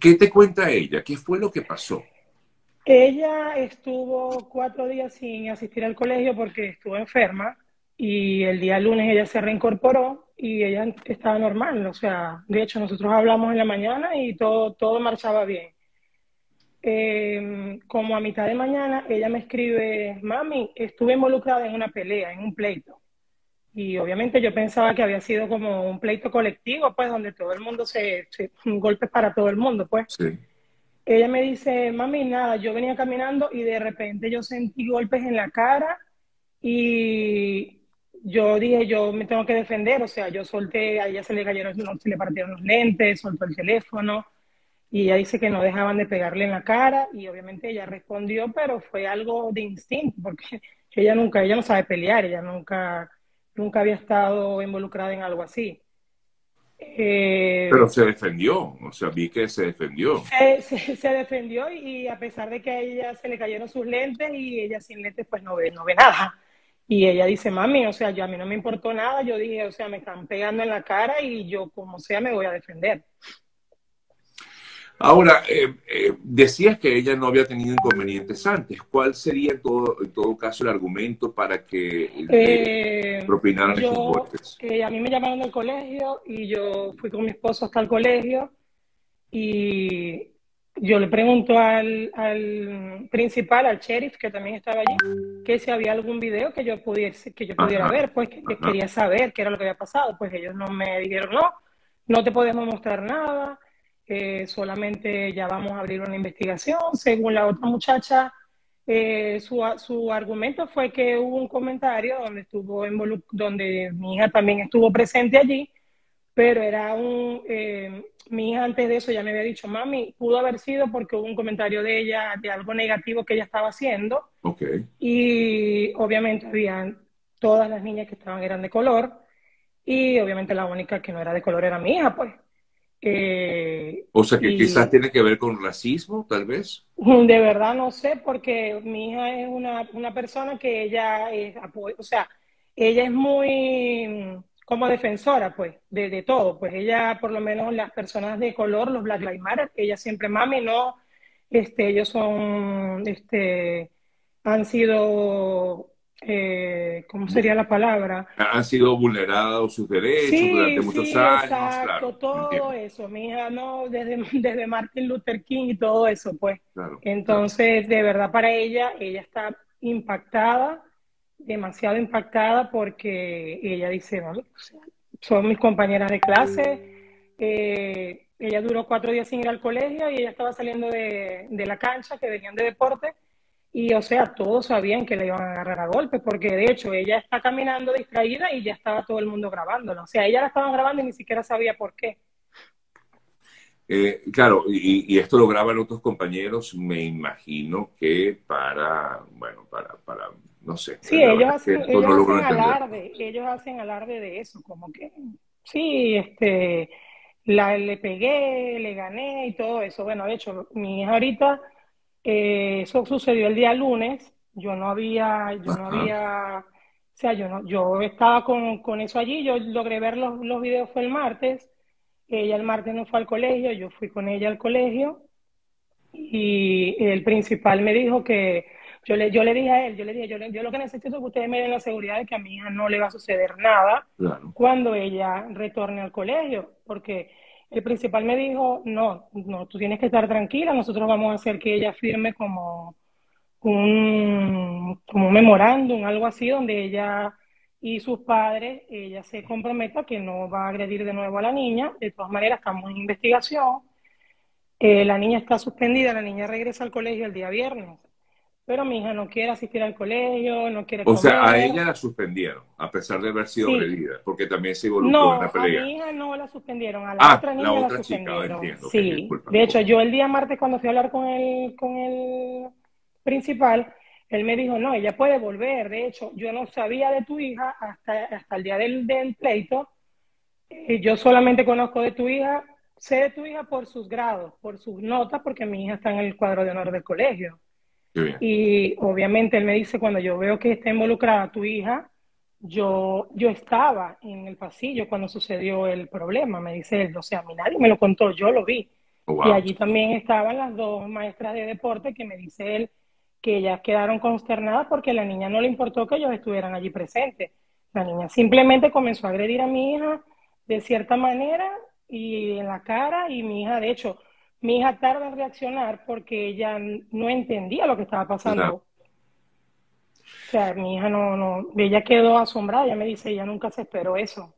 ¿Qué, te cuenta ella? ¿Qué fue lo que pasó? Ella estuvo cuatro días sin asistir al colegio porque estuvo enferma y el día lunes ella se reincorporó y ella estaba normal. O sea, de hecho nosotros hablamos en la mañana y todo, todo marchaba bien. Em, como a mitad de mañana ella me escribe, mami, estuve involucrada en una pelea, en un pleito. Y obviamente yo pensaba que había sido como un pleito colectivo, pues donde todo el mundo se, se un golpe para todo el mundo, pues. Sí. Ella me dice, mami, nada, yo venía caminando y de repente yo sentí golpes en la cara y yo dije, yo me tengo que defender, o sea, yo solté, a ella se le cayeron, se le partieron los lentes, soltó el teléfono y ella dice que no dejaban de pegarle en la cara y obviamente ella respondió, pero fue algo de instinto, porque ella nunca, ella no sabe pelear, ella nunca nunca había estado involucrada en algo así. Eh, Pero se defendió, o sea, vi que se defendió. Se, defendió y a pesar de que a ella se le cayeron sus lentes y ella sin lentes pues no ve, no ve nada. Y ella dice, mami, o sea, yo a mí no me importó nada, yo dije, o sea, me están pegando en la cara y yo como sea me voy a defender. Ahora, eh, eh, decías que ella no había tenido inconvenientes antes. ¿Cuál sería en todo, en todo caso el argumento para que eh, propinaran estos golpes? a mí me llamaron del colegio y yo fui con mi esposo hasta el colegio y yo le pregunto al, al, principal, al sheriff, que también estaba allí, que si había algún video que yo pudiese, que yo pudiera ver, pues que, quería saber qué era lo que había pasado. Pues ellos no me dijeron, no, no te podemos mostrar nada solamente ya vamos a abrir una investigación. Según la otra muchacha, eh, su, su, argumento fue que hubo un comentario donde, estuvo donde mi hija también estuvo presente allí, pero era un... Eh, mi hija antes de eso ya me había dicho, mami, pudo haber sido porque hubo un comentario de ella de algo negativo que ella estaba haciendo. Okay. Y obviamente habían todas las niñas que estaban eran de color y obviamente la única que no era de color era mi hija, pues. Eh, o sea que quizás tiene que ver con racismo, tal vez. De verdad no sé, porque mi hija es una, una persona que ella es, o sea, ella es muy como defensora, pues, de, de, todo. Pues ella, por lo menos las personas de color, los Black Lives Matter, ella siempre, mami, no, este, ellos son, este, han sido eh, ¿cómo sería la palabra? Han sido vulnerados sus derechos durante muchos años. Exacto, todo eso. Mi hija, no, desde, desde Martin Luther King y todo eso, pues. Entonces, de verdad, para ella, ella está impactada, demasiado impactada, porque ella dice, son mis compañeras de clase. Eh, ella duró cuatro días sin ir al colegio y ella estaba saliendo de, de la cancha, que venían de deporte y o sea, todos sabían que le iban a agarrar a golpe, porque de hecho ella está caminando distraída y ya estaba todo el mundo grabándola. O sea, ella la estaban grabando y ni siquiera sabía por qué. Eh, claro, y, esto lo graban otros compañeros, me imagino que para, bueno, para, para no sé. Sí, ellos, hacen, alarde, ellos hacen alarde de eso, como que, sí, este, la, le pegué, le gané y todo eso. Bueno, de hecho, mi hija ahorita eh, eso sucedió el día lunes. Yo no había, yo no había, o sea, yo no, yo estaba con, con eso allí. Yo logré ver los, los videos fue el martes. Ella el martes no fue al colegio, yo fui con ella al colegio y el principal me dijo que yo le, yo le dije a él, yo le dije, yo, yo lo que necesito es que ustedes me den la seguridad de que a mi hija no le va a suceder nada cuando ella retorne al colegio, porque el principal me dijo, no, no, tú tienes que estar tranquila, nosotros vamos a hacer que ella firme como un, como un memorándum, algo así, donde ella y sus padres, ella se comprometa que no va a agredir de nuevo a la niña. De todas maneras, estamos en investigación. Eh, la niña está suspendida, la niña regresa al colegio el día viernes pero mi hija no quiere asistir al colegio, no quiere O sea, a ella la suspendieron, a pesar de haber sido agredida, porque también se involucró en la pelea. a mi hija no la suspendieron, a la ah, otra niña la, otra suspendieron. Chica, entiendo, sí, de hecho, yo el día martes cuando fui a hablar con el, con el principal, él me dijo, no, ella puede volver, de hecho, yo no sabía de tu hija hasta, hasta el día del, del pleito, eh, yo solamente conozco de tu hija, sé de tu hija por sus grados, por sus notas, porque mi hija está en el cuadro de honor del colegio. Y obviamente él me dice, cuando yo veo que está involucrada tu hija, yo, yo estaba en el pasillo cuando sucedió el problema, me dice él, o sea, a mí nadie me lo contó, yo lo vi. Oh, y allí también estaban las dos maestras de deporte que me dice él que ellas quedaron consternadas porque a la niña no le importó que ellos estuvieran allí presentes. La niña simplemente comenzó a agredir a mi hija de cierta manera y en la cara y mi hija, de hecho, mi hija tarda en reaccionar porque ella no entendía lo que estaba pasando. O sea, mi hija no, no, ella quedó asombrada, ella me dice, ella nunca se esperó eso.